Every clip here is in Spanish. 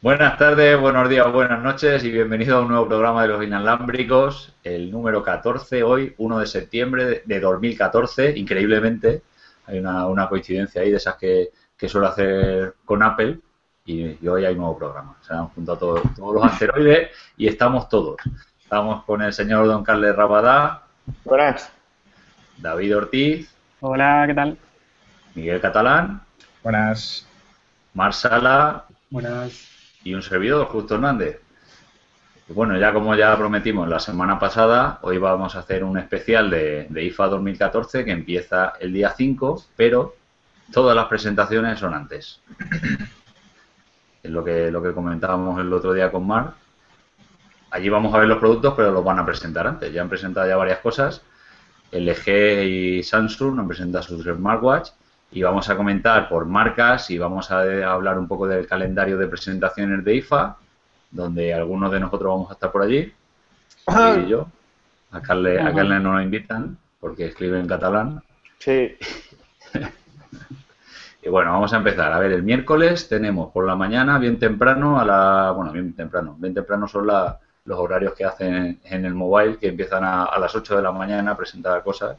Buenas tardes, buenos días, buenas noches y bienvenido a un nuevo programa de los inalámbricos, el número 14, hoy, 1 de septiembre de 2014, increíblemente. Hay una, coincidencia ahí de esas que, que suelo hacer con Apple y, hoy hay un nuevo programa. Se han juntado todos, todos los asteroides y estamos todos. Estamos con el señor Don Carles Rabadá. Buenas. David Ortiz. Hola, ¿qué tal? Miguel Catalán. Buenas. Marsala. Buenas y un servidor, Justo Hernández. Bueno, ya como ya prometimos la semana pasada, hoy vamos a hacer un especial de, IFA 2014 que empieza el día 5, pero todas las presentaciones son antes. Es lo que, lo que comentábamos el otro día con Mar. Allí vamos a ver los productos, pero los van a presentar antes. Ya han presentado ya varias cosas. LG y Samsung han presentado sus smartwatch y vamos a comentar por marcas y vamos a hablar un poco del calendario de presentaciones de IFA, donde algunos de nosotros vamos a estar por allí, y yo. A Carle, a Carle no nos invitan porque escribe en catalán. Sí. y bueno, vamos a empezar. A ver, el miércoles tenemos por la mañana, bien temprano, a la. Bueno, bien temprano. Bien temprano son los horarios que hacen en el mobile, que empiezan a, a las 8 de la mañana a presentar cosas.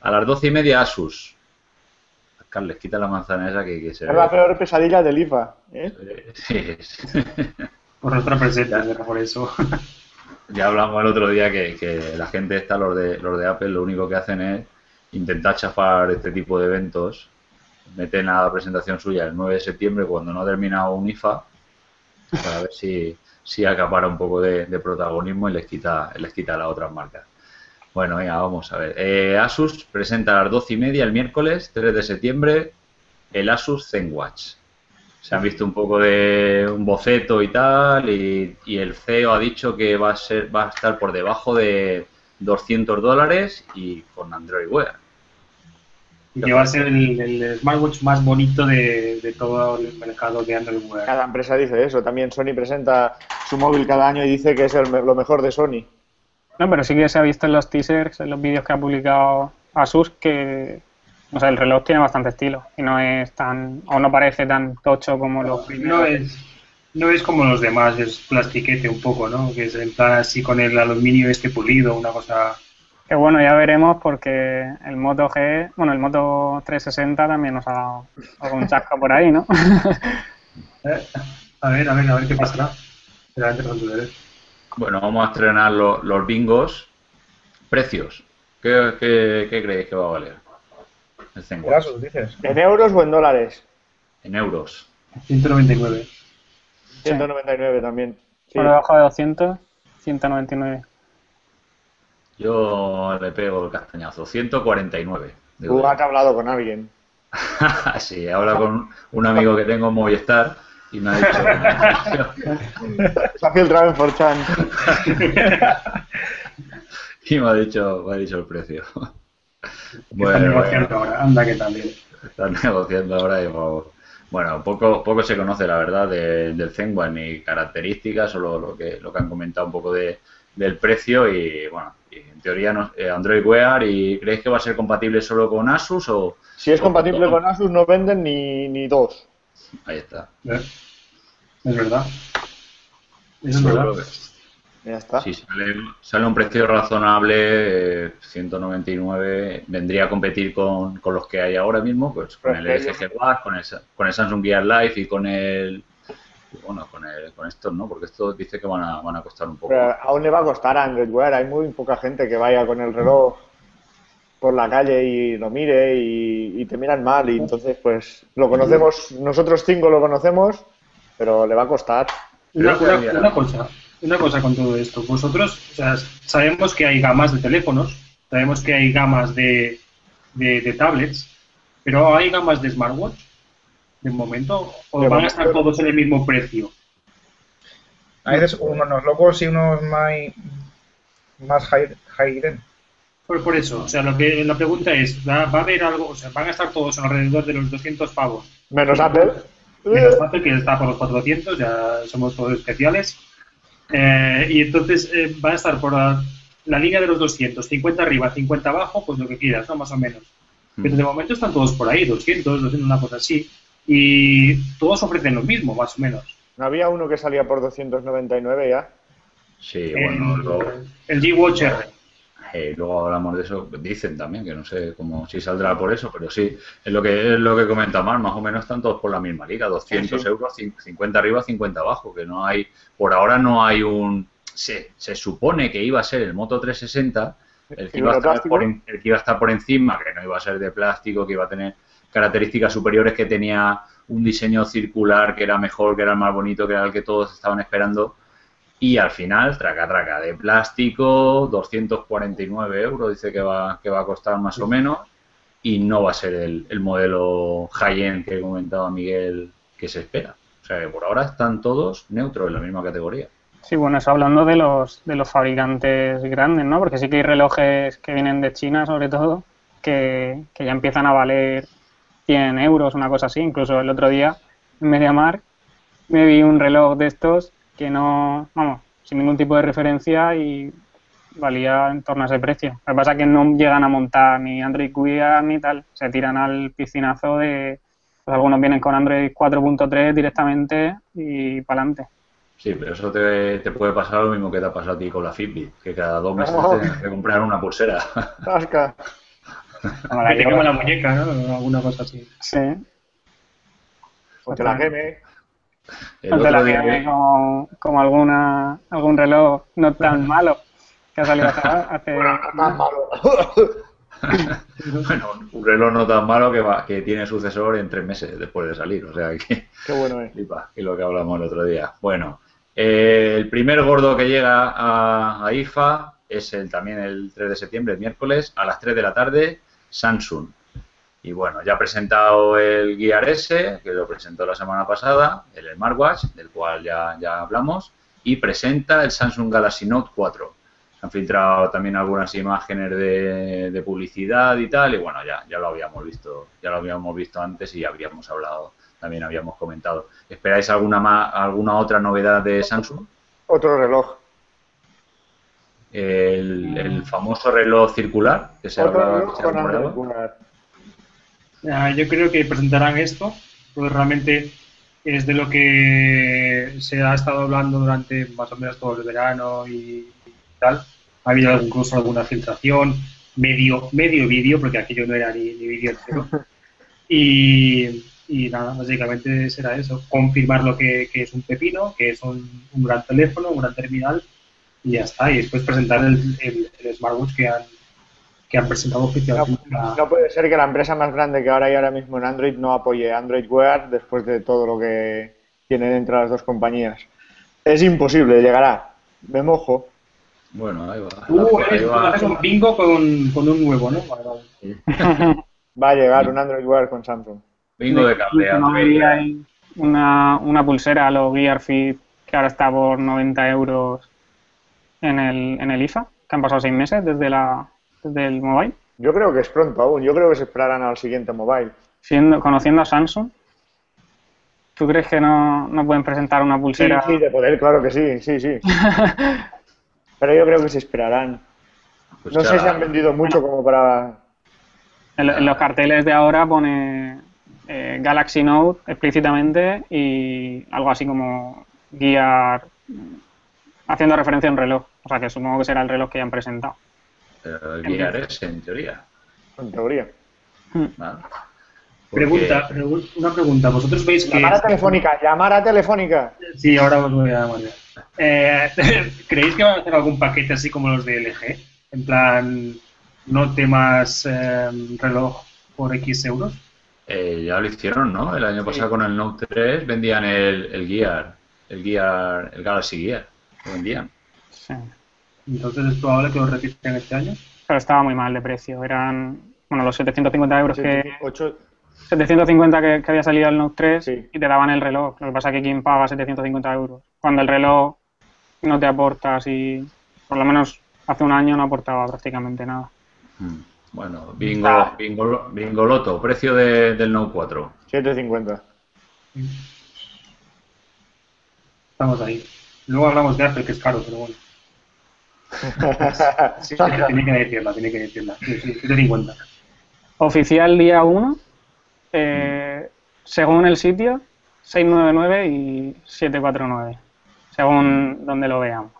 A las doce y media Asus, Carles, quita la manzana esa que, se Es la peor pesadilla del IFA. ¿eh? Sí, Por nuestra presencia, por eso. Ya hablamos el otro día que, la gente está, los de, los de Apple, lo único que hacen es intentar chafar este tipo de eventos. Meten a la presentación suya el 9 de septiembre cuando no ha terminado un IFA para ver si, si acapara un poco de, de protagonismo y les quita, les quita a las otras marcas. Bueno, venga, vamos a ver. Eh, Asus presenta a las 12 y media el miércoles 3 de septiembre el Asus ZenWatch. Se han visto un poco de un boceto y tal, y, el CEO ha dicho que va a ser va a estar por debajo de 200 dólares y con Android Wear. Y que va a ser el, smartwatch más bonito de, todo el mercado de Android Wear. Cada empresa dice eso. También Sony presenta su móvil cada año y dice que es lo mejor de Sony. No, pero sí que se ha visto en los teasers, en los vídeos que ha publicado Asus, que o sea, el reloj tiene bastante estilo y no es tan, o no parece tan tocho como los primeros. No es, no es como los demás, es plastiquete un poco, ¿no? Que es en plan así con el aluminio este pulido, una cosa... Que bueno, ya veremos porque el Moto G, bueno, el Moto 360 también nos ha dado algún chasco por ahí, ¿no? Eh, a ver, a ver, a ver qué pasará. Derecho. Bueno, vamos a estrenar los bingos. Precios. ¿Qué, creéis que va a valer? El dices. ¿En euros o en dólares? En euros. 199. 199 también. Por debajo de 200, 199. Yo le pego el castañazo. 149. Tú has hablado con alguien. sí, he hablado con un amigo que tengo en Movistar y me ha dicho... Se ha filtrado en Forchan. y me ha dicho, me ha dicho el precio. Bueno, están negociando ahora, anda que también. Están negociando ahora y Bueno, poco, poco se conoce la verdad del Zenwan ni características, solo lo que, lo que han comentado un poco de, del precio y bueno, en teoría no, eh, Android Wear y ¿creéis que va a ser compatible solo con Asus o...? Si es compatible con Asus no venden ni, ni dos. Ahí está. ¿Eh? Es verdad. Es verdad. Ya está. Si sale, sale, un precio razonable, 199, eh, vendría a competir con, con, los que hay ahora mismo, pues con el LG Watch, con el, con el Samsung Gear Live y con el bueno, con, el, con estos no, porque esto dice que van a, van a costar un poco. Pero aún le va a costar a Android Wear, hay muy poca gente que vaya con el reloj por la calle y lo mire y, te miran mal y entonces pues lo conocemos, nosotros cinco lo conocemos, pero le va a costar. Una, cosa, una cosa con todo esto, vosotros sabemos que hay gamas de teléfonos, sabemos que hay gamas de, de, tablets, pero hay gamas de smartwatch de momento o van a estar todos en el mismo precio. Hay unos locos y unos más, más high, high end. Por, eso, o sea, lo que la pregunta es, ¿va, a haber algo, o sea, van a estar todos alrededor de los 200 pavos? Menos Apple. Menos Apple, que está por los 400, ya somos todos especiales. Eh, y entonces eh, van a estar por la, línea de los 200, 50 arriba, 50 abajo, pues lo que quieras, ¿no? Más o menos. Mm. Pero de momento están todos por ahí, 200, 200, una cosa así. Y todos ofrecen lo mismo, más o menos. ¿No había uno que salía por 299 ya? Sí, bueno, el, luego, el G-Watch R. eh, luego hablamos de eso. Dicen también que no sé cómo si saldrá por eso, pero sí, es lo que es lo que comenta Mar, más o menos están todos por la misma liga, 200 Sí, sí. euros, cin- 50 arriba, 50 abajo, que no hay, por ahora no hay un, se, se supone que iba a ser el Moto 360, el que, ¿Y iba a estar por, el que iba a estar por encima, que no iba a ser de plástico, que iba a tener características superiores, que tenía un diseño circular que era mejor, que era el más bonito, que era el que todos estaban esperando. Y al final, traca, traca, de plástico, 249 euros, dice que va, que va a costar más o menos, y no va a ser el, el modelo high-end que comentaba Miguel que se espera. O sea, que por ahora están todos neutros en la misma categoría. Sí, bueno, eso hablando de los, de los fabricantes grandes, ¿no? Porque sí que hay relojes que vienen de China, sobre todo, que, que ya empiezan a valer 100 euros, una cosa así. Incluso el otro día, en MediaMarkt, me vi un reloj de estos que no, vamos, sin ningún tipo de referencia y valía en torno a ese precio. Lo que pasa es que no llegan a montar ni Android Wear ni tal, se tiran al piscinazo de... Pues algunos vienen con Android 4.3 directamente y para adelante. Sí, pero eso te, te puede pasar lo mismo que te ha pasado a ti con la Fitbit, que cada dos meses Oh. tienes que comprar una pulsera. Tasca. La Que te quema la muñeca, ¿no? O alguna cosa así. Sí. O te la queme. El la día que como, como alguna, algún reloj no tan malo que ha salido hace, hace- Tan malo. Bueno, un reloj no tan malo que, va, que tiene sucesor en tres meses después de salir. O sea, que Qué bueno es. flipa, que es lo que hablamos el otro día. Bueno, eh, el primer gordo que llega a, a IFA es el, también el 3 de septiembre, el miércoles, a las 3 de la tarde, Samsung. Y bueno, ya presentado el Gear S, que lo presentó la semana pasada, el Smartwatch, del cual ya, ya hablamos, y presenta el Samsung Galaxy Note 4. Se han filtrado también algunas imágenes de, de publicidad y tal, y bueno, ya, ya lo habíamos visto, ya lo habíamos visto antes y habíamos hablado, también habíamos comentado. ¿Esperáis alguna ma- alguna otra novedad de Samsung? Otro reloj. El, el famoso reloj circular que se Otro habla- reloj se con Ah, yo creo que presentarán esto, porque realmente es de lo que se ha estado hablando durante más o menos todo el verano y, y tal. Ha habido incluso alguna filtración, medio, medio vídeo, porque aquello no era ni, ni vídeo entero. Y, y nada, básicamente será eso, confirmar lo que, que es un pepino, que es un, un gran teléfono, un gran terminal, y ya está. Y después presentar el, el- el smartwatch que han, que han presentado No, oficialmente. no puede ser que la empresa más grande que ahora hay ahora mismo en Android no apoye Android Wear después de todo lo que tienen entre las dos compañías. Es imposible, llegará. Me mojo. Bueno, ahí va. Uh, Ahí va. haces un bingo con, con un nuevo, ¿no? Vale, vale. Va a llegar un Android Wear con Samsung. Bingo de cable. una, una pulsera a los Gear Fit que ahora está por 90 euros en el, en el IFA, que han pasado seis meses desde, la, desde el mobile. Yo creo que es pronto aún. Yo creo que se esperarán al siguiente mobile. Siendo, conociendo a Samsung, ¿tú crees que no, no pueden presentar una Sí, pulsera? sí, de poder, claro que sí, sí, sí. Pero yo creo que se esperarán. Pues No sé si han vendido mucho como para... En, en los carteles de ahora pone eh, Galaxy Note explícitamente y algo así como mm, haciendo referencia a un reloj. O sea que supongo que será el reloj que ya han presentado. Pero el Gear S, en teoría. En teoría. ¿vale? Porque- Pregunta, pregu- una pregunta. ¿Vosotros veis que... Llamada telefónica, llamada telefónica. Sí, ahora os voy a llamar. ya. Eh, ¿Creéis que van a hacer algún paquete así como los de LG? En plan, no temas eh, reloj por X euros. Eh, ya lo hicieron, ¿no? El año pasado con el Note 3 vendían el, el Gear, el Gear, el Galaxy Gear. Lo vendían. Sí. Entonces es probable que lo repiten este año. Pero estaba muy mal de precio. Eran, bueno, los 750 euros que... Ocho- 750 que, que había salido el Note 3 Sí. y te daban el reloj. Lo que pasa es que ¿quién paga 750 euros? Cuando el reloj no te aporta así... Por lo menos hace un año no aportaba prácticamente nada. Mm. Bueno, bingo, bingo, bingo loto, precio de- del Note 4. 750. Estamos ahí. Luego hablamos de Apple, que es caro, pero bueno. Sí, sí, tiene que decirla, tiene que decirla. Sí, sí, 750. Oficial día 1, eh, según el sitio, 699 y 749, según donde lo veamos.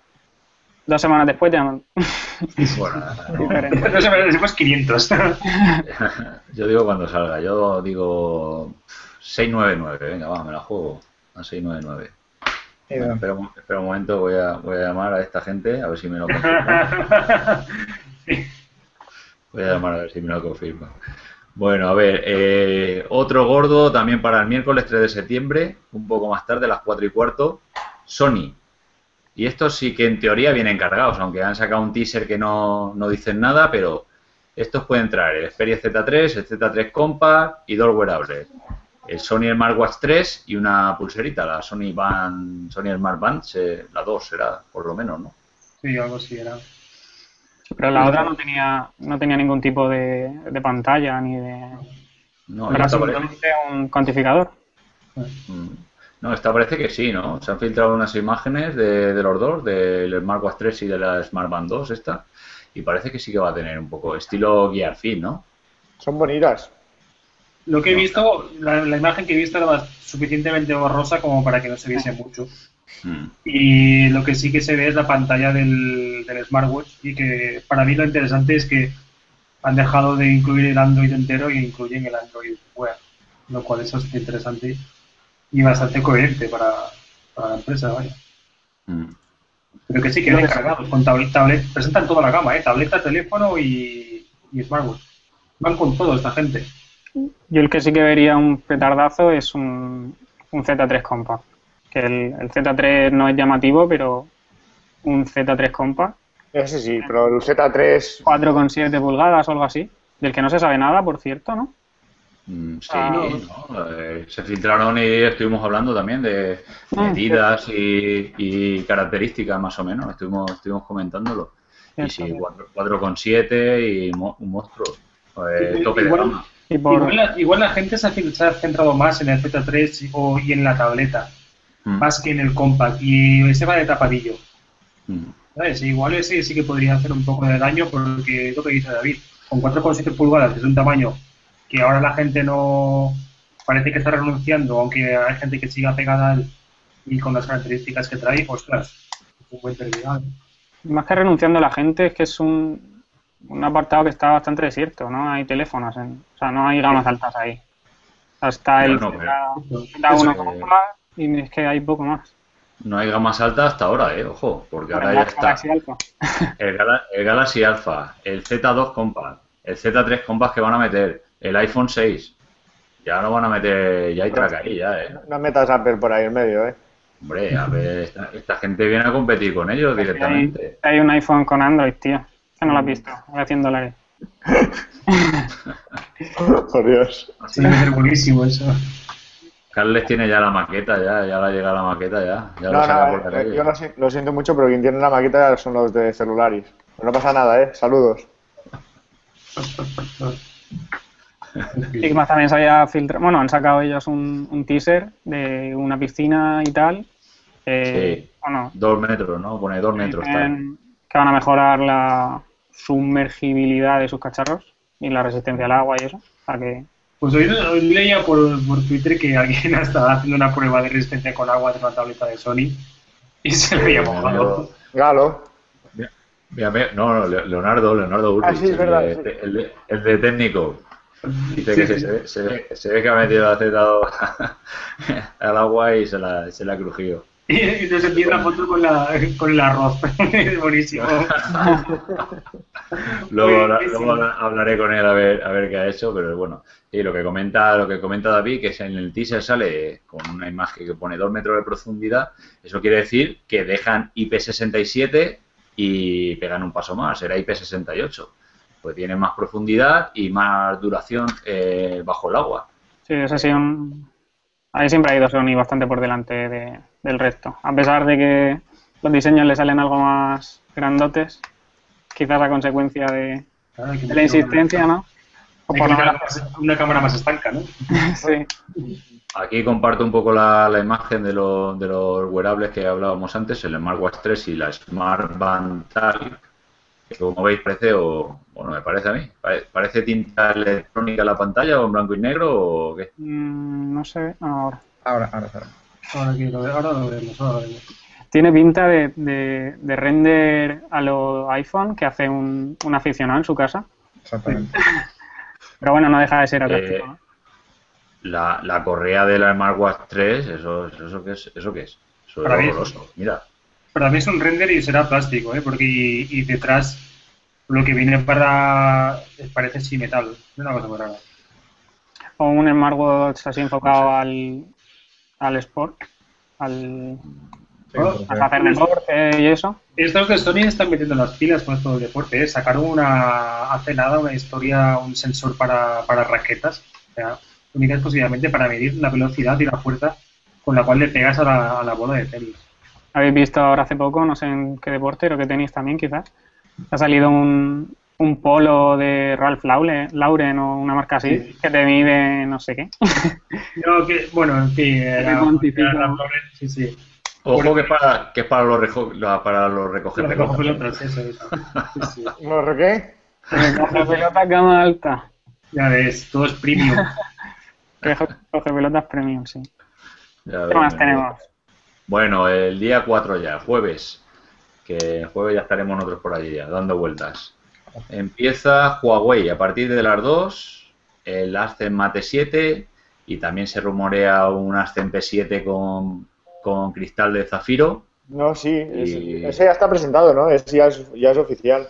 Dos semanas después ya no- Bueno, no. diferente. No sé, decimos 500. yo digo cuando salga, yo digo 699, venga, va, me la juego a 699. Bueno, espera, un- espera un momento, voy a, voy a llamar a esta gente a ver si me lo confirman. Voy a llamar a ver si me lo confirman. Bueno, a ver, eh, otro gordo también para el miércoles 3 de septiembre, un poco más tarde, a las 4 y cuarto, Sony. Y estos sí que en teoría vienen cargados, aunque han sacado un teaser que no, no dicen nada, pero estos pueden traer el Xperia Z3, el Z3 Compact y dos wearables. El Sony Smartwatch 3 y una pulserita, la Sony Band, Sony Smart Band, se- la 2 será, por lo menos, ¿no? Sí, algo así era. Pero la otra no tenía, no tenía ningún tipo de, de pantalla ni de... No, Era simplemente un cuantificador. Mm. No, esta parece que sí, ¿no? Se han filtrado unas imágenes de, de los dos, del Smartwatch 3 y de la Smart Band 2 esta, y parece que sí que va a tener un poco estilo Gear Fit, ¿no? Son bonitas. Lo que he visto, la, la imagen que he visto era suficientemente borrosa como para que no se viese mucho. Mm. Y lo que sí que se ve es la pantalla del, del smartwatch y que para mí lo interesante es que han dejado de incluir el Android entero y incluyen el Android Wear, lo cual es bastante interesante y bastante coherente para, para la empresa, vaya. Mm. Pero que sí que vienen cargados con tablet, tablet, presentan toda la gama, ¿eh? tableta, teléfono y, y smartwatch. Van con todo esta gente. Yo el que sí que vería un petardazo es un, un Z3 Compact. Que el, el Z3 no es llamativo, pero un Z3 Compact, Ese sí, pero el Z3 4,7 pulgadas o algo así, del que no se sabe nada, por cierto, ¿no? Mm, Sí, Ah. ¿no? Eh, se filtraron y estuvimos hablando también de Ah, medidas y, y características más o menos, estuvimos, estuvimos comentándolo. Y sí, Cierto. 4 4,7 y mo- un monstruo, eh, tope de gama. Y por, Igual, la, igual la gente se ha, cen- se ha centrado más en el Z3 y, o- y en la tableta, Mm, más que en el compact, y ese va de tapadillo. mm. ¿sabes? Igual ese sí que podría hacer un poco de daño porque es lo que dice David, con 4,7 pulgadas, que es un tamaño que ahora la gente no parece que está renunciando, aunque hay gente que siga pegada a él y con las características que trae, ostras, es un buen terminal. más que renunciando la gente, es que es un, un apartado que está bastante desierto, ¿no? Hay teléfonos, en- o sea, no hay gamas altas ahí. Hasta el Bueno, Z- Z1 Compact y es que hay poco más. No hay gamas altas hasta ahora, eh, ojo, porque ahora ya está Galaxy Alpha. el, Gala- el Galaxy Alpha, el Z2 Compact, el Z3 Compact que van a meter, el iPhone 6. Ya no van a meter, ya hay track ahí, ya, eh. No metas Apple por ahí en medio, ¿eh? Hombre, a ver, esta, esta gente viene a competir con ellos Hay, directamente. hay un iPhone con Android, tío. Que no lo has visto. A 100 dólares. Por Dios. Sí, debe ser buenísimo eso. Carles tiene ya la maqueta, ya, ya le llega la maqueta, ya. Ya lo No, no, por la eh, yo lo, lo siento mucho, pero quien tiene la maqueta son los de celulares. Pero no pasa nada, ¿eh? Saludos. Y más también se había filtrado. Bueno, han sacado ellos un, un teaser de una piscina y tal. Eh, Sí. Bueno, Dos metros, ¿no? Pone dos metros. tal. que van a mejorar la sumergibilidad de sus cacharros y la resistencia al agua y eso. Sea que Pues hoy, hoy leía por, por Twitter que alguien estaba haciendo una prueba de resistencia con agua de una tableta de Sony y se le había mojado. Galo. Mira, mira, no, no, Le- Leonardo, Leonardo Ulrich, Ah, sí, es el, verdad, de, sí. el de- el de técnico. Dice Sí, que sí. Se, ve, se, ve, se ve que ha metido Z2 al agua y se la, se la ha crujido. Y, nos envía una foto con, la, con el arroz. Es buenísimo. Luego, luego hablaré con él a ver, a ver qué ha hecho, pero bueno. Y lo que comenta, lo que comenta David, que en el teaser sale con una imagen que pone 2 metros de profundidad, eso quiere decir que dejan IP67 y pegan un paso más, será IP68. Pues tiene más profundidad y más duración eh, bajo el agua. sí, ese sí un... Ahí siempre ha ido Sony bastante por delante de- del resto. A pesar de que los diseños le salen algo más grandotes, quizás a consecuencia de, la insistencia, ¿no? O por una, cámara más estanca, ¿no? sí. Aquí comparto un poco la, la imagen de, lo- de los wearables que hablábamos antes, el Smartwatch 3 y la Smart Band Tal, que como veis parece, o bueno, me parece a mí, pare- parece tinta electrónica la pantalla o en blanco y negro o qué. Mm, no sé, ahora. Ahora, ahora, ahora. Ahora, que lo, ahora lo vemos, ahora lo vemos. Tiene pinta de, de, de render a los iPhone que hace un, un aficionado en su casa. Exactamente. Pero bueno, no deja de ser atractivo. Eh, ¿no? La, la correa de la Smartwatch 3, ¿eso, eso qué es? ¿Eso qué es? Eso Para es mí- horroroso. Mira, Para mí es un render y será plástico, ¿eh? Porque y, y detrás lo que viene para parece sí metal. Es una cosa muy rara. O un smartwatch así enfocado al, al sport, al Sí, Oh, a hacer deporte y eso. Estos de Sony están metiendo las pilas con esto del deporte. ¿eh? Sacaron una, hace nada una historia, un sensor para, para raquetas, o sea, única exclusivamente para medir la velocidad y la fuerza con la cual le pegas a la, a la bola de tenis. Habéis visto ahora hace poco, no sé en qué deporte, creo que tenis también quizás. Ha salido un, un polo de Ralph Lauren, Lauren o una marca así Sí. que te mide no sé qué. No, que, bueno, en fin, era, era la Lauren, sí, sí. ojo que es para, que es para los, para los recoger pelotas. pelotas, eso, eso. Sí, sí. ¿No re qué? Coge pelotas gama alta. Ya ves, todo es premium. Que coge coge pelotas premium, sí. Ya ¿Qué ves, más tenemos? Bueno, el día 4 ya, jueves. Que el jueves ya estaremos nosotros por allí ya, dando vueltas. Empieza Huawei a partir de las 2, el Ascen Mate 7 y también se rumorea un Ascen P7 con, con cristal de zafiro. No, sí, es- Y- ese ya está presentado, ¿no? Ese ya es, ya es oficial.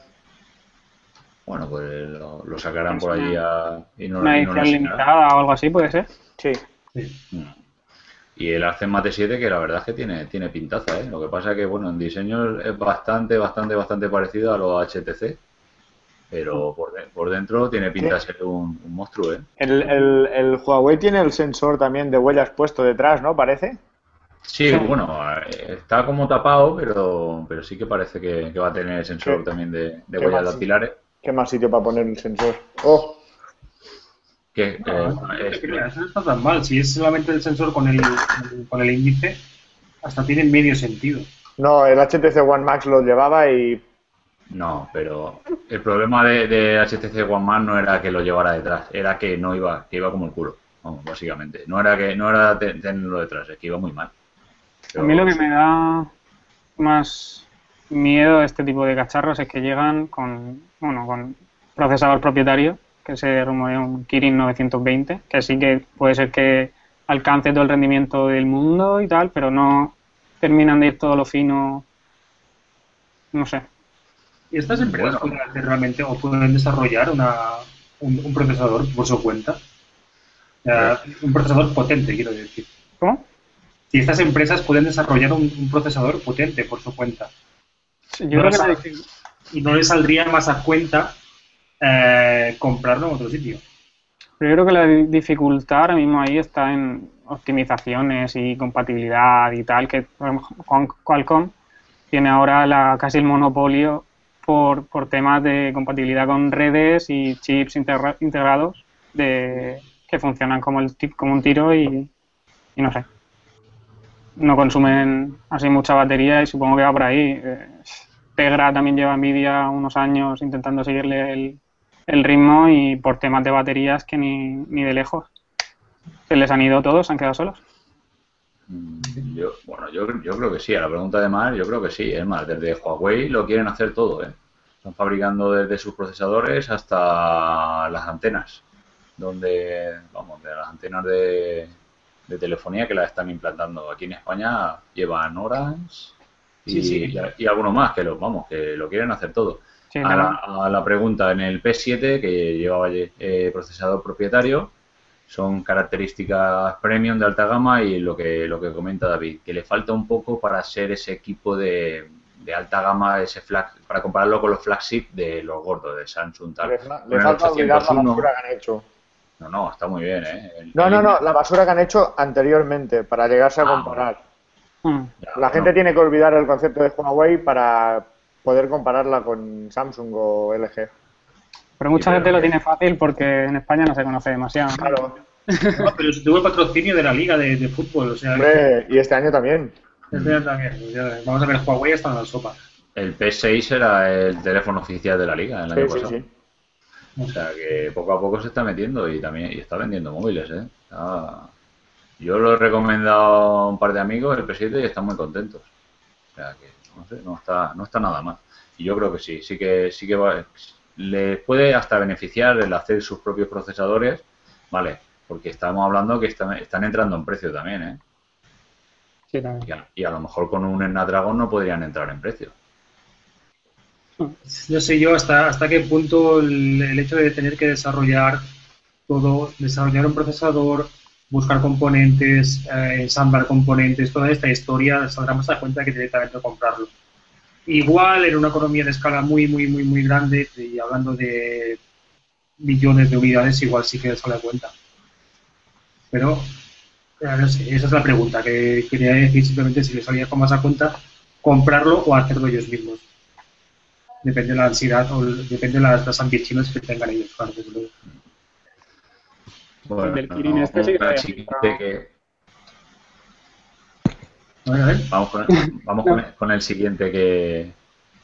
Bueno, pues lo, lo sacarán por allí a, y no, Una no edición limitada o algo así, puede ser. Sí. Sí. Y el Ascen Mate 7 que la verdad es que tiene, tiene pintaza, ¿eh? Lo que pasa que, bueno, en diseño es bastante, bastante, bastante parecido a los HTC. Pero por, de- por dentro tiene pinta de ser un, un monstruo, ¿eh? El, el, el Huawei tiene el sensor también de huellas puesto detrás, ¿no? Parece. Sí, bueno, eh, está como tapado, pero, pero sí que parece que, que va a tener sensor ¿Qué? también de, de ¿Qué huellas dactilares. ¿Qué más sitio para poner el sensor? ¡Oh! Que, No, eh, no es- te creas, no está tan mal. Si es solamente el sensor con el, con el índice, hasta tiene medio sentido. No, el HTC One Max lo llevaba y no, pero el problema de, de HTC One Man no era que lo llevara detrás, era que no iba, que iba como el culo, vamos, básicamente. No era que no era te- tenerlo detrás, es que iba muy mal. A mí lo que me da más miedo de este tipo de cacharros es que llegan con, bueno, con procesador propietario, que se rumorea un Kirin 920, que sí que puede ser que alcance todo el rendimiento del mundo y tal, pero no terminan de ir todo lo fino, no sé. ¿Y estas empresas Bueno. pueden hacer realmente o pueden desarrollar una, un, un procesador por su cuenta? Sea, un procesador potente, quiero decir. ¿Cómo? Si estas empresas pueden desarrollar un, un procesador potente por su cuenta Yo No creo que y no les saldría más a cuenta eh, comprarlo en otro sitio. pero yo creo que la di- dificultad ahora mismo ahí está en optimizaciones y compatibilidad y tal, que por ejemplo, Qual- Qualcomm tiene ahora la, casi el monopolio por, por temas de compatibilidad con redes y chips integra- integrados de, que funcionan como, el, como un tiro y, y no sé. No consumen así mucha batería y supongo que va por ahí. Eh, Tegra también lleva Nvidia unos años intentando seguirle el, el ritmo y por temas de baterías que ni, ni de lejos. Se les han ido todos, se han quedado solos. Mm, Yo, bueno, yo, yo creo que sí. A la pregunta de Mar, yo creo que sí. Es más, desde Huawei lo quieren hacer todo, ¿eh? Están fabricando desde sus procesadores hasta las antenas, donde, vamos, de las antenas de, de telefonía que las están implantando. Aquí en España llevan Orange y, Sí, sí. y, y algunos más que lo, vamos, que lo quieren hacer todo. Sí, A la, a la pregunta, en el P7, que llevaba eh, procesador propietario, son características premium de alta gama y lo que, lo que comenta David, que le falta un poco para ser ese equipo de, de alta gama, ese flag, para compararlo con los flagship de los gordos, de Samsung, tal. le, le el falta olvidar la 801, basura que han hecho. No, no, está muy bien, ¿eh? El- No, el- no, no, la basura que han hecho anteriormente para llegarse a Ah, comparar. Mm. Ya, La gente tiene que olvidar el concepto de Huawei para poder compararla con Samsung o LG. Pero mucha Sí, pero gente lo tiene fácil porque en España no se conoce demasiado. Claro. No, pero si tuvo el patrocinio de la liga de, de fútbol, o sea, Hombre, y este año también. este año también. vamos a ver, Huawei está en la sopa. El P6 era el teléfono oficial de la liga el Sí, año sí, pasado. sí. O sea que poco a poco se está metiendo y también y está vendiendo móviles, ¿eh? Está- Yo lo he recomendado a un par de amigos, el P7, y están muy contentos. O sea que, no sé, no está, no está nada mal. Y yo creo que sí, sí que, sí que va, les puede hasta beneficiar el hacer sus propios procesadores, ¿vale? Porque estamos hablando que están, están entrando en precio también, ¿eh? Sí, también. Y a, y a lo mejor con un Snapdragon no podrían entrar en precio. No sé yo hasta, hasta qué punto el, el hecho de tener que desarrollar todo, desarrollar un procesador, buscar componentes, eh, ensamblar componentes, toda esta historia, saldrá más a cuenta que directamente comprarlo. Igual en una economía de escala muy, muy, muy, muy grande, y hablando de millones de unidades, igual sí que sale a cuenta. Pero, no sé, esa es la pregunta que quería decir simplemente si les salía con más a cuenta comprarlo o hacerlo ellos mismos. Depende de la ansiedad o depende de las, las ambiciones que tengan ellos, claro, desde luego. Bueno, Kirin este sí que A ver. Vamos, con, vamos con, el, con el siguiente que,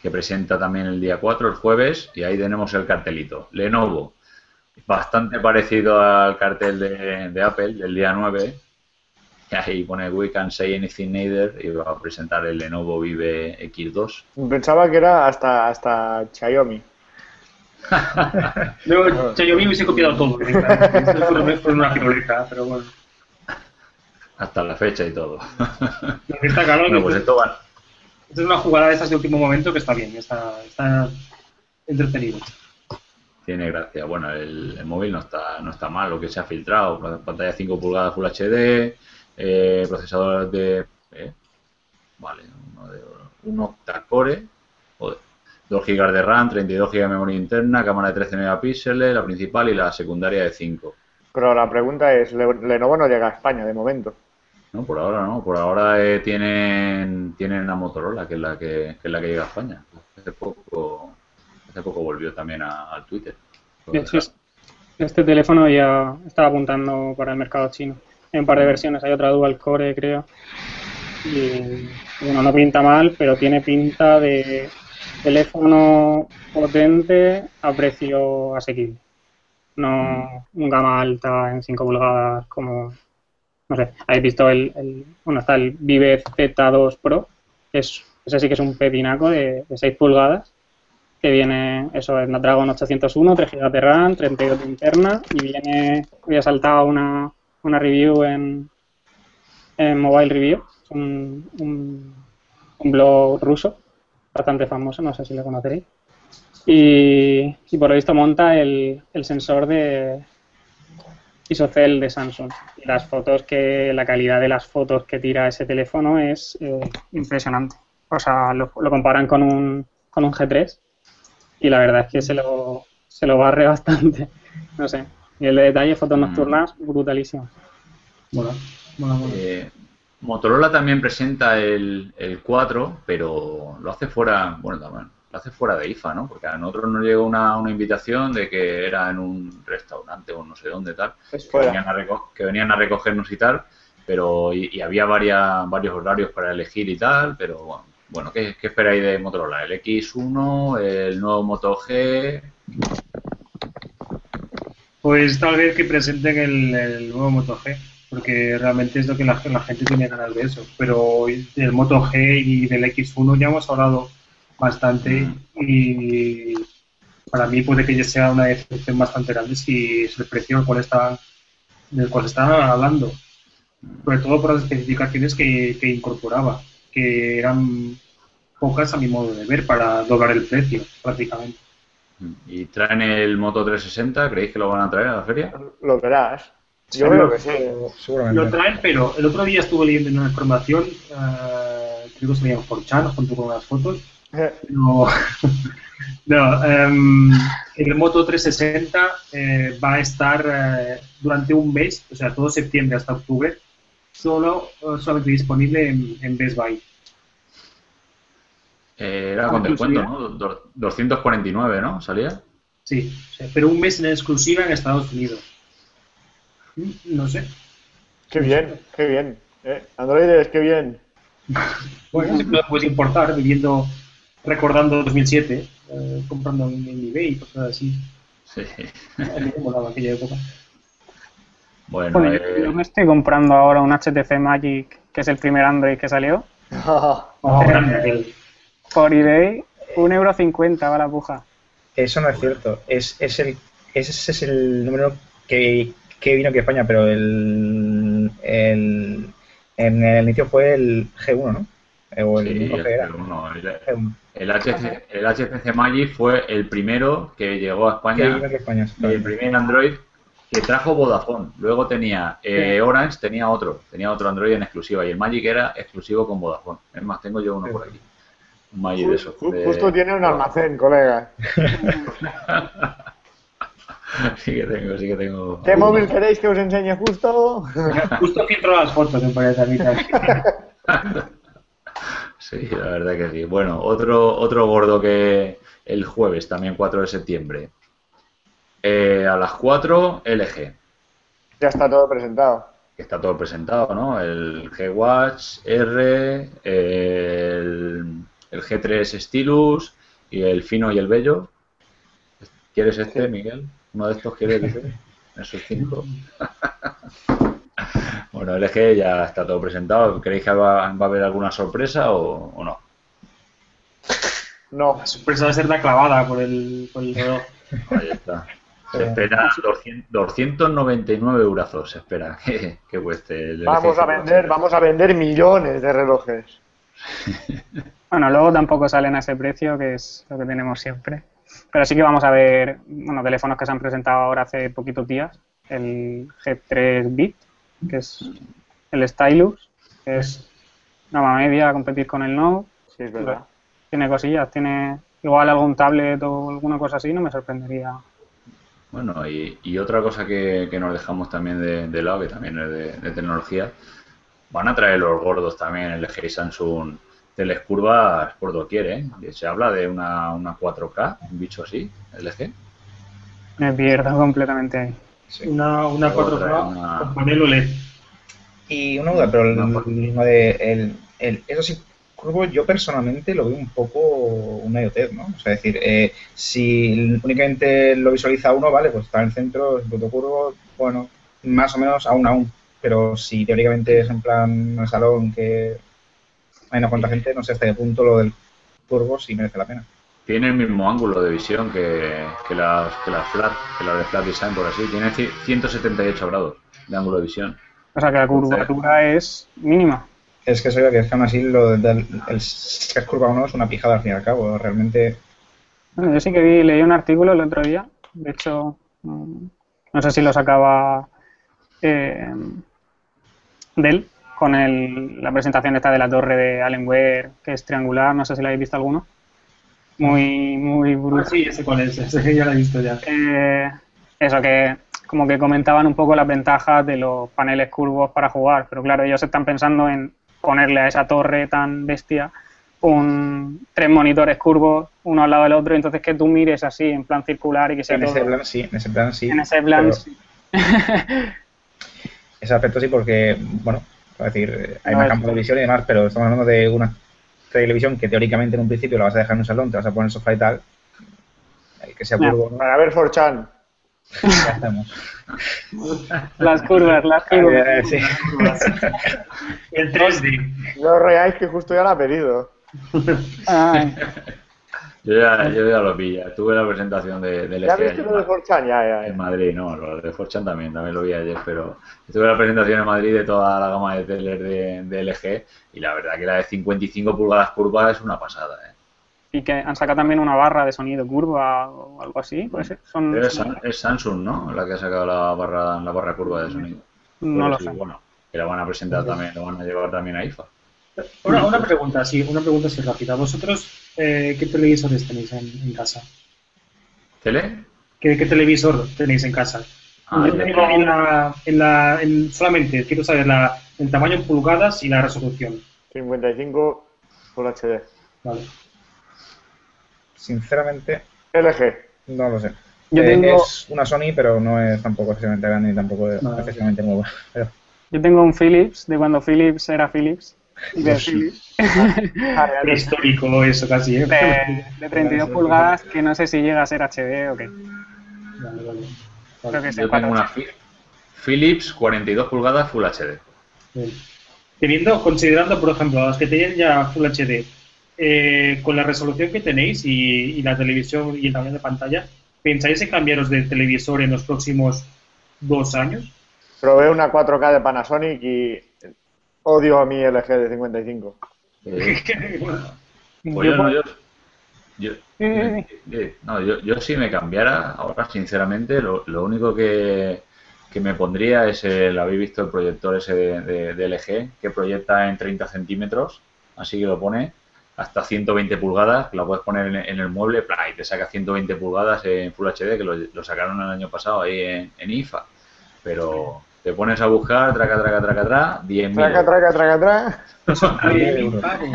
que presenta también el día 4, el jueves, y ahí tenemos el cartelito. Lenovo, bastante parecido al cartel de, de Apple del día 9. Y ahí pone We Can Say Anything Neither y va a presentar el Lenovo Vive X2. Pensaba que era hasta, hasta Xiaomi. Luego, Xiaomi hubiese copiado todo. fue una piruleta, pero bueno. Hasta la fecha y todo. Lo que está claro Bueno, pues esto va, es una jugada de estas de último momento que está bien, está, está entretenido. Tiene gracia. Bueno, el, el móvil no está, no está mal, lo que se ha filtrado. Pantalla 5 pulgadas Full HD, eh, procesador de... eh, vale, uno de un octa-core, joder, 2 GB de RAM, 32 GB de memoria interna, cámara de 13 megapíxeles, la principal y la secundaria de 5. Pero la pregunta es, Le- Lenovo no llega a España de momento. No, por ahora no. Por ahora eh, tienen, tienen a Motorola, que es la que, que es la que llega a España. Hace poco, hace poco volvió también a- al Twitter. De hecho, es- este teléfono ya estaba apuntando para el mercado chino. Hay un par de versiones, hay otra dual core, creo. Y bueno, no pinta mal, pero tiene pinta de teléfono potente a precio asequible. No un gama alta en 5 pulgadas como, no sé, habéis visto el, el- bueno, está el Vive Z2 Pro, es, ese sí que es un pepinaco de, de 6 pulgadas que viene eso es Snapdragon 801, 3 GB de RAM, 32 de interna y viene, hoy ha saltado una, una review en, en Mobile Review, un, un blog ruso bastante famoso, no sé si lo conoceréis. Y, y por lo visto monta el, el sensor de ISOCELL de Samsung. Y las fotos que, la calidad de las fotos que tira ese teléfono es eh, impresionante. O sea, lo, lo comparan con un, con un G3 y la verdad es que se lo, se lo barre bastante. No sé. Y el de detalle, fotos Mm. nocturnas, brutalísimo. Mola, mola, mola. Eh, Motorola también presenta el, el 4, pero lo hace fuera, bueno, también, lo hace fuera de IFA, ¿no? Porque a nosotros nos llegó una, una invitación de que era en un restaurante o no sé dónde tal, Es que venían, a reco- que venían a recogernos y tal, pero y, y había varias, varios horarios para elegir y tal, pero bueno, bueno ¿qué, qué esperáis de Motorola? ¿El X1, el nuevo Moto G? Pues tal vez que presenten el, el nuevo Moto G, porque realmente es lo que la, la gente tiene ganas de eso. Pero del Moto G y del X1 ya hemos hablado bastante y para mí puede que ya sea una decepción bastante grande si es el precio del cual está, del cual se está hablando. Sobre todo por las especificaciones que, que incorporaba, que eran pocas a mi modo de ver para doblar el precio prácticamente. ¿Y traen el Moto 360? ¿Creéis que lo van a traer a la feria? Lo verás. Yo creo que sí. Seguramente. Lo traen, pero el otro día estuve leyendo una información, eh, creo que salía en 4chan junto con unas fotos. No, no em, el Moto 360 eh, va a estar eh, durante un mes, o sea, todo septiembre hasta octubre, solo eh, solamente disponible en, en Best Buy. Eh, era con descuento, ¿no? Do- do- 249, ¿no? ¿Salía? Sí, pero un mes en exclusiva en Estados Unidos. Mm, No sé. Qué bien, qué bien. Eh, Androides, qué bien. Bueno, siempre lo puedes importar viviendo, recordando 2007, eh, comprando en, en eBay y cosas así. Sí. A mí me molaba aquella época. Bueno, Bueno, eh, yo me estoy comprando ahora un HTC Magic, que es el primer Android que salió, Oh, grande aquel. por eBay, 1,50€ va la puja. Eso no es cierto. Es, es el, ese es el número que, que vino aquí a España, pero el, el, en el inicio fue el G1, ¿no? O el sí, el G era. G1, el- G1, El, HTC, el HTC Magic fue el primero que llegó a España, y el primer Android que trajo Vodafone. Luego tenía eh, Orange, tenía otro, tenía otro Android en exclusiva y el Magic era exclusivo con Vodafone. Es más, tengo yo uno por aquí. Un Magic de esos. De- Justo tiene un almacén, colega. sí que tengo, sí que tengo. ¿Qué móvil queréis que os enseñe justo? Justo filtro las fotos en Payetanitas. Sí, la verdad que sí. Bueno, otro, otro gordo que el jueves, también 4 de septiembre. Eh, a las 4, LG. ya está todo presentado. está todo presentado, ¿no? El G-Watch R, el, el G3 Stylus y el Fino y el Bello. ¿Quieres este, Miguel? ¿Uno de estos quieres? Esos cinco. bueno, LG ya está todo presentado. ¿Creéis que va, va a haber alguna sorpresa o, o no? No. La sorpresa va a ser la clavada por el, por el reloj. Ahí está. Se espera 200 299 eurazos, se espera que, que cueste el LG Vamos a vender, vamos a vender millones de relojes. Bueno, luego tampoco salen a ese precio, que es lo que tenemos siempre. Pero sí que vamos a ver, bueno, teléfonos que se han presentado ahora hace poquitos días. El G3 Bit, que es el Stylus, que es gama media a competir con el Note. Sí, es verdad. Tiene cosillas, tiene igual algún tablet o alguna cosa así, no me sorprendería. Bueno, y, y otra cosa que, que nos dejamos también de, de lado, que también es de, de tecnología, van a traer los gordos también el LG y Samsung teles curvas por doquier, ¿eh? Se habla de una, una 4K, un bicho así, LG. Me pierdo completamente ahí. Sí. Una, una Luego 4K trae una- con panel OLED. Y una duda, pero el, No, por- mismo de el, el- eso sí, curvo yo personalmente lo veo un poco una idiotez, ¿no? O sea, es decir, eh, si únicamente lo visualiza uno, vale, pues está en el centro, es un punto curvo, bueno, más o menos aún aún. Pero si teóricamente es en plan el salón que hay una cuanta gente, no sé hasta qué punto lo del curvo sí merece la pena. Tiene el mismo ángulo de visión que, que las, que las flat, que las de flat design por así. Tiene ci- 178 grados de ángulo de visión. O sea que la curvatura es mínima. Es que soy que es que aún así lo del el, si es curva o no es una pijada al fin y al cabo. Realmente Bueno, yo sí que vi, leí un artículo el otro día, de hecho, no sé si lo sacaba eh, Dell, con el, la presentación esta de la torre de Alienware, que es triangular, no sé si la habéis visto alguno. Muy, muy Ah, brutal. sí, ese cuál es, ese ya lo he visto ya. Eh, eso, que como que comentaban un poco las ventajas de los paneles curvos para jugar, pero claro, ellos están pensando en ponerle a esa torre tan bestia un, tres monitores curvos, uno al lado del otro, entonces que tú mires así, en plan circular y que sea en ese todo plan sí, en ese plan sí. en ese plan. pero- sí. Ese aspecto sí, porque, bueno, es decir, hay No, más es- campo de visión y demás, pero estamos hablando de una televisión que teóricamente en un principio la vas a dejar en un salón, te vas a poner el sofá y tal. eh, Que sea curvo, ¿no? Para ver Forchan. Ya hacemos. Las curvas, las curvas. Sí. El 3D. No reáis que justo ya la ha pedido. Ay, Yo ya, yo ya lo vi, ya tuve la presentación de, del ¿Ya viste lo de Forchan? Ya, ya, en. Madrid, no, lo de Forchan también, también lo vi ayer, pero tuve la presentación en Madrid de toda la gama de teles de, de LG y la verdad que la de 55 pulgadas curva es una pasada, ¿eh? y que han sacado también una barra de sonido curva o algo así, pues son, Pero es, es Samsung, ¿no? La que ha sacado la barra, la barra curva de sonido. no lo sí, sé. Bueno, que la van a presentar también, lo van a llevar también a IFA. Una, una pregunta, sí, una pregunta así rápida. ¿Vosotros eh, qué televisores tenéis en, en casa? ¿Tele? ¿Qué, qué televisor tenéis en casa? Ah, Yo tengo en la, en la, en- solamente quiero saber la, el tamaño en pulgadas y la resolución. 55 Full HD. Vale. Sinceramente, LG. no lo sé. Yo Eh, tengo- Es una Sony, pero no es tampoco excesivamente grande ni tampoco Vale. excesivamente nueva. Pero Yo tengo un Philips de cuando Philips era Philips. De, Philips, Prehistórico eso casi, ¿eh? de, de 32 pulgadas que no sé si llega a ser HD o qué. Vale, vale. Creo que Yo en tengo una, 480. Fi- Philips 42 pulgadas Full HD. Teniendo, considerando, por ejemplo, los que tienen ya Full HD, eh, con la resolución que tenéis y, y la televisión y el tamaño de pantalla, ¿pensáis en cambiaros de televisor en los próximos dos años? Probé una 4K de Panasonic y odio a mi LG de 55. Eh, Bueno, pues yo, no, yo, yo- Sí, sí, eh, no, yo, yo si me cambiara ahora, sinceramente, lo, lo único que, que me pondría es el, habéis visto el proyector ese de, de- de LG, que proyecta en 30 centímetros, así que lo pone hasta 120 pulgadas, que la puedes poner en, en el mueble y te saca 120 pulgadas en Full HD, que lo, lo sacaron el año pasado ahí en, en IFA. Pero te pones a buscar, traca, traca, traca, traca, 10.000 Traca, traca, traca, traca. Oye, euros. pavo.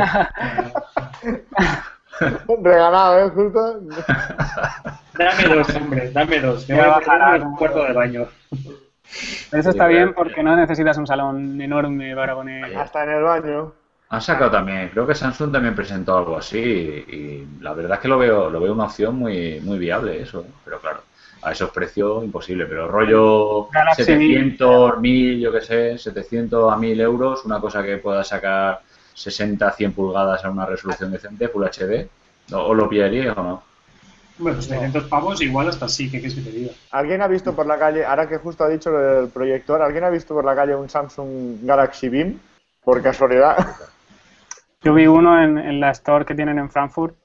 Regalado, ¿eh? Justo. Dame dos, hombre, dame dos. Me voy a poner ¿no? un cuarto de baño. Eso está bien porque no necesitas un salón enorme para poner. Hasta en el baño. Han sacado también, creo que Samsung también presentó algo así y, y la verdad es que lo veo, lo veo una opción muy, muy viable eso, ¿eh? pero claro, a esos precios imposible, pero rollo Galaxy 700, 1000, yo qué sé, 700 a 1000 euros, una cosa que pueda sacar 60, 100 pulgadas a una resolución decente, Full HD, ¿o lo pillarías o no? Bueno, 700 pavos igual hasta sí, ¿qué quieres que te diga? ¿Alguien ha visto por la calle, ahora que justo ha dicho lo del proyector, ¿alguien ha visto por la calle un Samsung Galaxy Beam? Por casualidad. Yo vi uno en, en la store que tienen en Frankfurt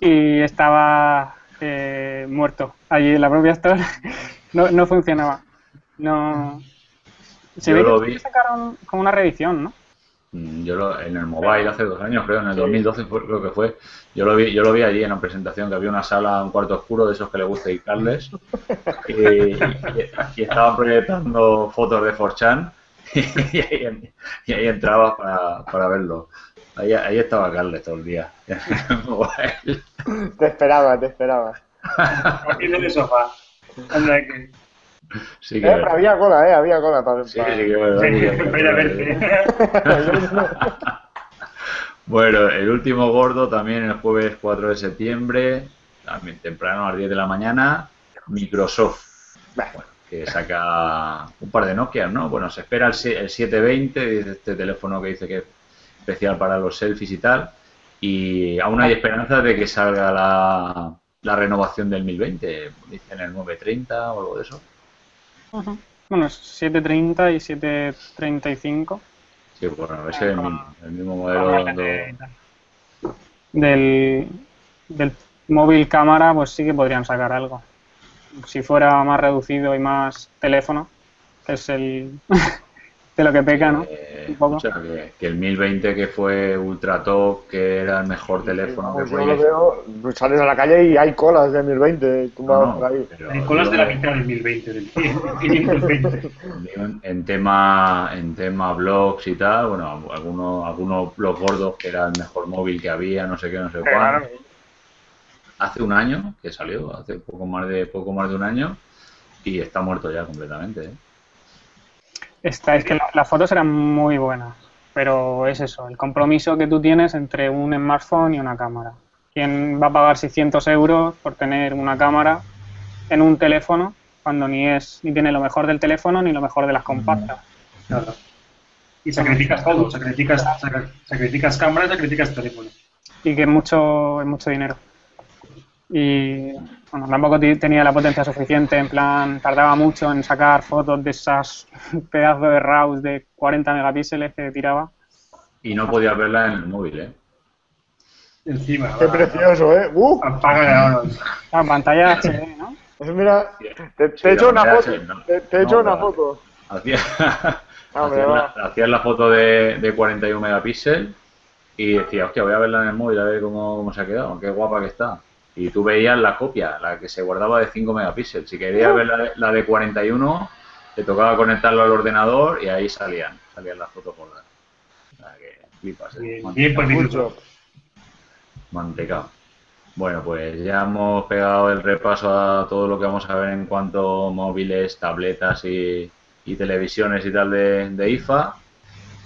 y estaba eh, muerto allí en la propia store. No, no funcionaba. No. Se Yo ve lo que vi. sacaron como una reedición, ¿no? Mm, Yo lo- en el mobile hace dos años, creo, en el 2012 fue- creo que fue. Yo lo vi, yo lo vi allí en la presentación, que había una sala, un cuarto oscuro de esos que le gusta dedicarles. Y, y- y estaban proyectando fotos de 4chan y ahí, y ahí entraba para, para verlo. Ahí, ahí estaba Carles todo el día. Te esperaba, te esperaba. Partiendo en el sofá. Anda, que... Sí Eh, que pero había cola, ¿eh? Había cola para... sí, sí que sí verte. Bueno, el último gordo también el jueves 4 de septiembre, también temprano a las 10 de la mañana, Microsoft, bueno, que saca un par de Nokia, ¿no? Bueno, se espera el, el 720, dice este teléfono que dice que es especial para los selfies y tal, y aún hay esperanza de que salga la, la renovación del 1020, dicen el 930 o algo de eso. Bueno, es 730 y 735 Sí, bueno, ese es el mismo, el mismo modelo. do- del, del móvil cámara, pues sí que podrían sacar algo. Si fuera más reducido y más teléfono, que es el de lo que peca, ¿no? Eh, Un poco. o sea, que, que el 1020 que fue ultra top, que era el mejor teléfono que Pues yo fue. lo veo, pues sales a la calle y hay colas de 1020 tumbadas por ahí. pero Hay colas de la mitad del 1020, del 520. digo, en, en tema en tema blogs y tal, bueno, algunos algunos blogs gordos que era el mejor móvil que había, no sé qué, no sé Claro. cuánto. Hace un año que salió, hace poco más de poco más de un año y está muerto ya completamente. ¿eh? Esta, es que la- las fotos eran muy buenas, pero es eso, el compromiso que tú tienes entre un smartphone y una cámara. ¿Quién va a pagar 600 euros por tener una cámara en un teléfono cuando ni es ni tiene lo mejor del teléfono ni lo mejor de las compactas? Nada. Y sacrificas todo, sacrificas, sacri- sacrificas cámaras, sacrificas teléfono. Y que es mucho, es mucho dinero. Y bueno, tampoco tenía la potencia suficiente, en plan, tardaba mucho en sacar fotos de esas pedazos de RAWs de 40 megapíxeles que tiraba. Y no podía verla en el móvil, ¿eh? Encima. Qué va, precioso, ¿eh? ¡Uh! Apaga La pantalla HD, ¿no? Pues mira, te, te Sí, he hecho una foto. no. Te, te he No, hecho una vale. foto. Hacías la foto de, de 41 megapíxeles y decía, hostia, voy a verla en el móvil a ver cómo, cómo se ha quedado, qué guapa que está. Y tú veías la copia, la que se guardaba de 5 megapíxeles. Si querías ver la de, la de 41, te tocaba conectarlo al ordenador y ahí salían, salían las fotos por O sea, que flipas, ¿eh? Mantecao. Bueno, pues ya hemos pegado el repaso a todo lo que vamos a ver en cuanto a móviles, tabletas y, y televisiones y tal de, de IFA.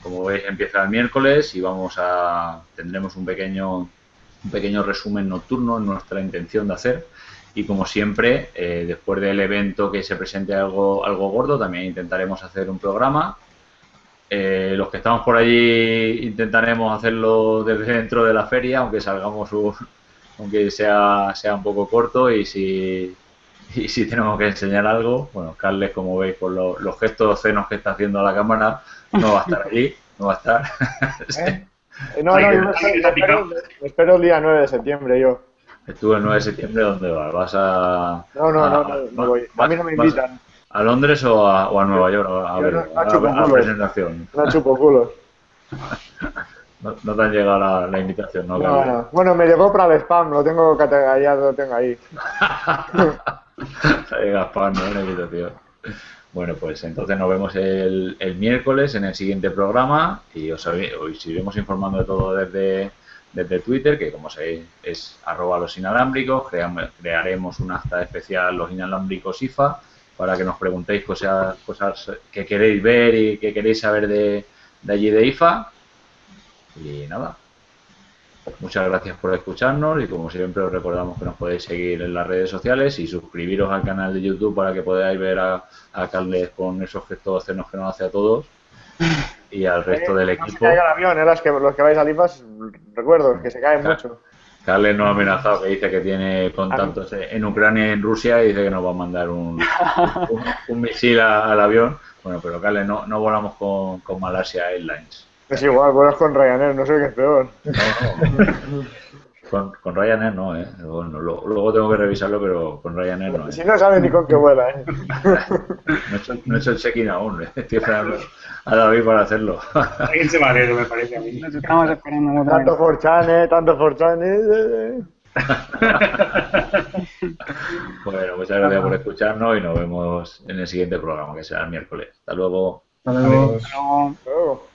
Como veis, empieza el miércoles y vamos a tendremos un pequeño un pequeño resumen nocturno, es nuestra intención de hacer. Y como siempre, eh, después del evento que se presente algo, algo gordo, también intentaremos hacer un programa. Eh, los que estamos por allí intentaremos hacerlo desde dentro de la feria, aunque salgamos un, aunque sea, sea un poco corto y si, y si tenemos que enseñar algo, bueno, Carles, como veis por los gestos cenos que está haciendo a la cámara, no va a estar allí, no va a estar. ¿Eh? No, no, yo espero, espero el día 9 de septiembre yo. Estuve el 9 de septiembre, ¿dónde vas? ¿Vas a...? No, no, no, no, no voy. A mí no me invitan. ¿A Londres o a, o a Nueva York? A, ver, la presentación. No chupo culos. No, no te han llegado la, la invitación, ¿no? No, no. Bueno, me llegó para el spam, lo tengo categorizado, lo tengo ahí. Ahí, Gaspar, ¿no? La invitación. Bueno, pues entonces nos vemos el, el miércoles en el siguiente programa y os, os iremos informando de todo desde, desde Twitter, que como sabéis es arroba los inalámbricos. Cream- crearemos un acta especial los inalámbricos IFA para que nos preguntéis cosas, cosas que queréis ver y que queréis saber de, de allí de IFA. Y nada, Muchas gracias por escucharnos y como siempre os recordamos que nos podéis seguir en las redes sociales y suscribiros al canal de YouTube para que podáis ver a, a Carles con esos gestos cenos que nos hace a todos y al resto del Eh, No se equipo. caiga el avión, eh, las que, los que vais a Lipas, recuerdo, que se caen Claro. mucho. Carles nos ha amenazado que dice que tiene contactos en Ucrania y en Rusia y dice que nos va a mandar un, un, un misil a- al avión. Bueno, pero Carles, no, no volamos con, con Malaysia Airlines. Es igual, vuelas con Ryanair, no sé qué es peor. No, no. Con, con Ryanair no, ¿eh? Bueno, lo- luego tengo que revisarlo, pero con Ryanair no, ¿eh? Si no sabes ni con qué vuela, ¿eh? No he hecho, no he hecho el check-in aún, ¿eh? estoy esperando a David para hacerlo. Alguien se va me parece a mí. Nos estamos esperando. Tanto Forchan, tanto Forchan. eh. bueno, muchas gracias por escucharnos y nos vemos en el siguiente programa, que será el miércoles. Hasta luego. Hasta luego. Pero- Luego.